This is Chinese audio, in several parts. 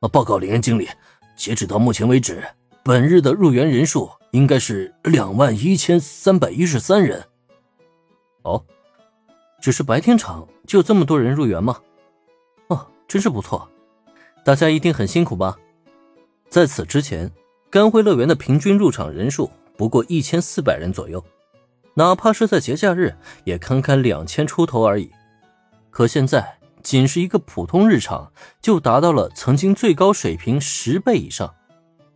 啊，报告林恩经理，截止到目前为止，本日的入园人数应该是两万一千三百一十三人。哦，只是白天场就这么多人入园吗？哦，真是不错，大家一定很辛苦吧？在此之前，甘辉乐园的平均入场人数不过一千四百人左右，哪怕是在节假日，也堪堪两千出头而已。可现在，仅是一个普通日常，就达到了曾经最高水平十倍以上。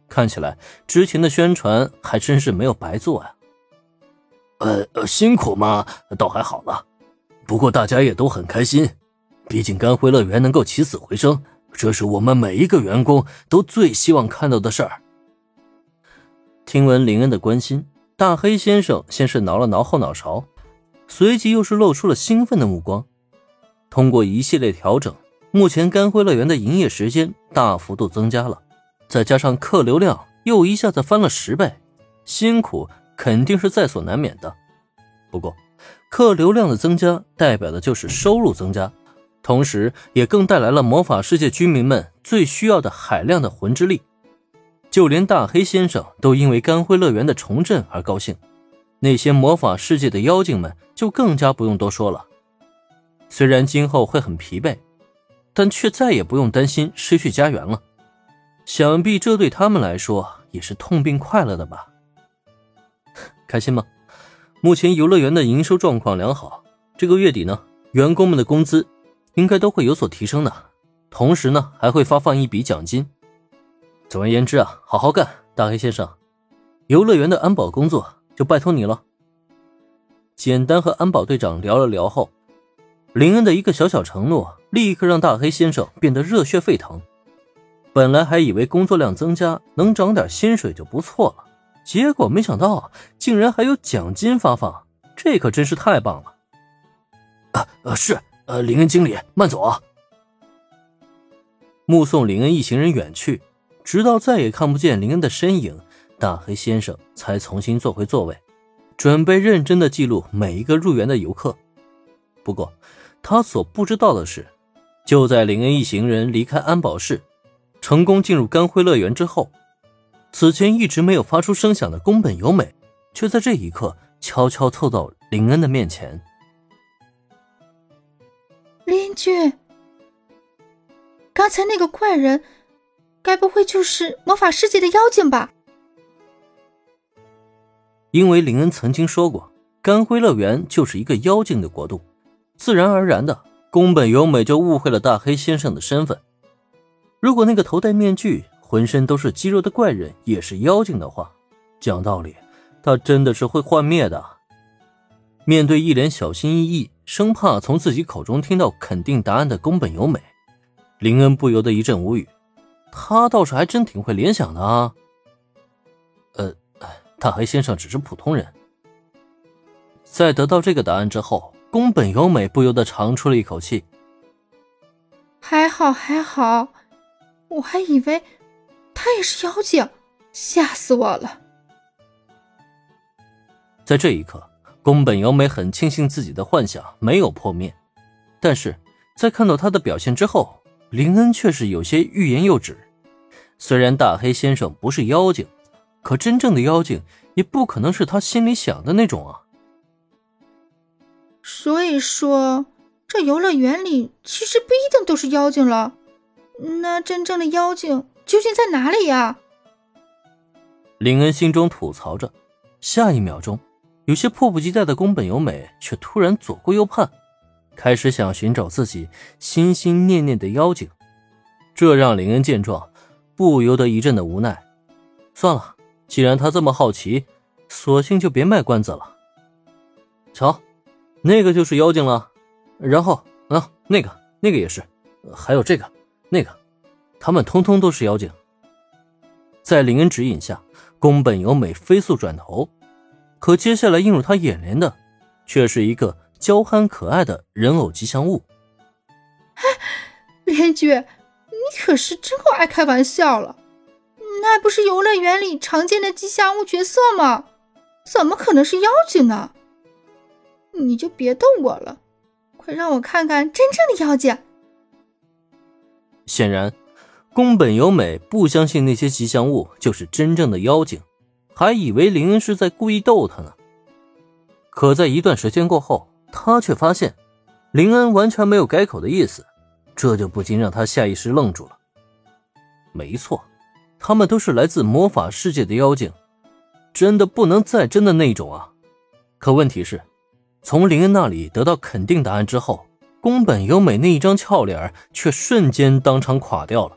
看起来之前的宣传还真是没有白做呀。呃呃，辛苦嘛，倒还好了。不过大家也都很开心，毕竟甘辉乐园能够起死回生，这是我们每一个员工都最希望看到的事儿。听闻林恩的关心，大黑先生先是挠了挠后脑勺，随即又是露出了兴奋的目光。通过一系列调整，目前甘辉乐园的营业时间大幅度增加了，再加上客流量又一下子翻了十倍，辛苦肯定是在所难免的。不过，客流量的增加代表的就是收入增加，同时也更带来了魔法世界居民们最需要的海量的魂之力。就连大黑先生都因为甘辉乐园的重振而高兴，那些魔法世界的妖精们就更加不用多说了。虽然今后会很疲惫，但却再也不用担心失去家园了。想必这对他们来说也是痛并快乐的吧？开心吗？目前游乐园的营收状况良好，这个月底呢，员工们的工资应该都会有所提升的。同时呢，还会发放一笔奖金。总而言之啊，好好干，大黑先生，游乐园的安保工作就拜托你了。简单和安保队长聊了聊后。林恩的一个小小承诺，立刻让大黑先生变得热血沸腾。本来还以为工作量增加能涨点薪水就不错了，结果没想到竟然还有奖金发放，这可真是太棒了！啊啊是呃，林恩经理慢走啊！目送林恩一行人远去，直到再也看不见林恩的身影，大黑先生才重新坐回座位，准备认真的记录每一个入园的游客。不过。他所不知道的是，就在林恩一行人离开安保室，成功进入甘辉乐园之后，此前一直没有发出声响的宫本由美，却在这一刻悄悄凑到林恩的面前。邻居，刚才那个怪人，该不会就是魔法世界的妖精吧？因为林恩曾经说过，甘辉乐园就是一个妖精的国度。自然而然的，宫本由美就误会了大黑先生的身份。如果那个头戴面具、浑身都是肌肉的怪人也是妖精的话，讲道理，他真的是会幻灭的。面对一脸小心翼翼、生怕从自己口中听到肯定答案的宫本由美，林恩不由得一阵无语。他倒是还真挺会联想的啊。呃，大黑先生只是普通人。在得到这个答案之后。宫本由美不由得长出了一口气。还好还好，我还以为他也是妖精，吓死我了。在这一刻，宫本由美很庆幸自己的幻想没有破灭，但是在看到他的表现之后，林恩却是有些欲言又止。虽然大黑先生不是妖精，可真正的妖精也不可能是他心里想的那种啊。所以说，这游乐园里其实不一定都是妖精了。那真正的妖精究竟在哪里呀？林恩心中吐槽着。下一秒钟，有些迫不及待的宫本由美却突然左顾右盼，开始想寻找自己心心念念的妖精。这让林恩见状，不由得一阵的无奈。算了，既然他这么好奇，索性就别卖关子了。瞧。那个就是妖精了，然后啊，那个那个也是，还有这个那个，他们通通都是妖精。在林恩指引下，宫本由美飞速转头，可接下来映入他眼帘的，却是一个娇憨可爱的人偶吉祥物。邻居，你可是真够爱开玩笑了，那不是游乐园里常见的吉祥物角色吗？怎么可能是妖精呢？你就别逗我了，快让我看看真正的妖精。显然，宫本由美不相信那些吉祥物就是真正的妖精，还以为林恩是在故意逗她呢。可在一段时间过后，他却发现林恩完全没有改口的意思，这就不禁让他下意识愣住了。没错，他们都是来自魔法世界的妖精，真的不能再真的那种啊！可问题是，从林恩那里得到肯定答案之后，宫本由美那一张俏脸却瞬间当场垮掉了。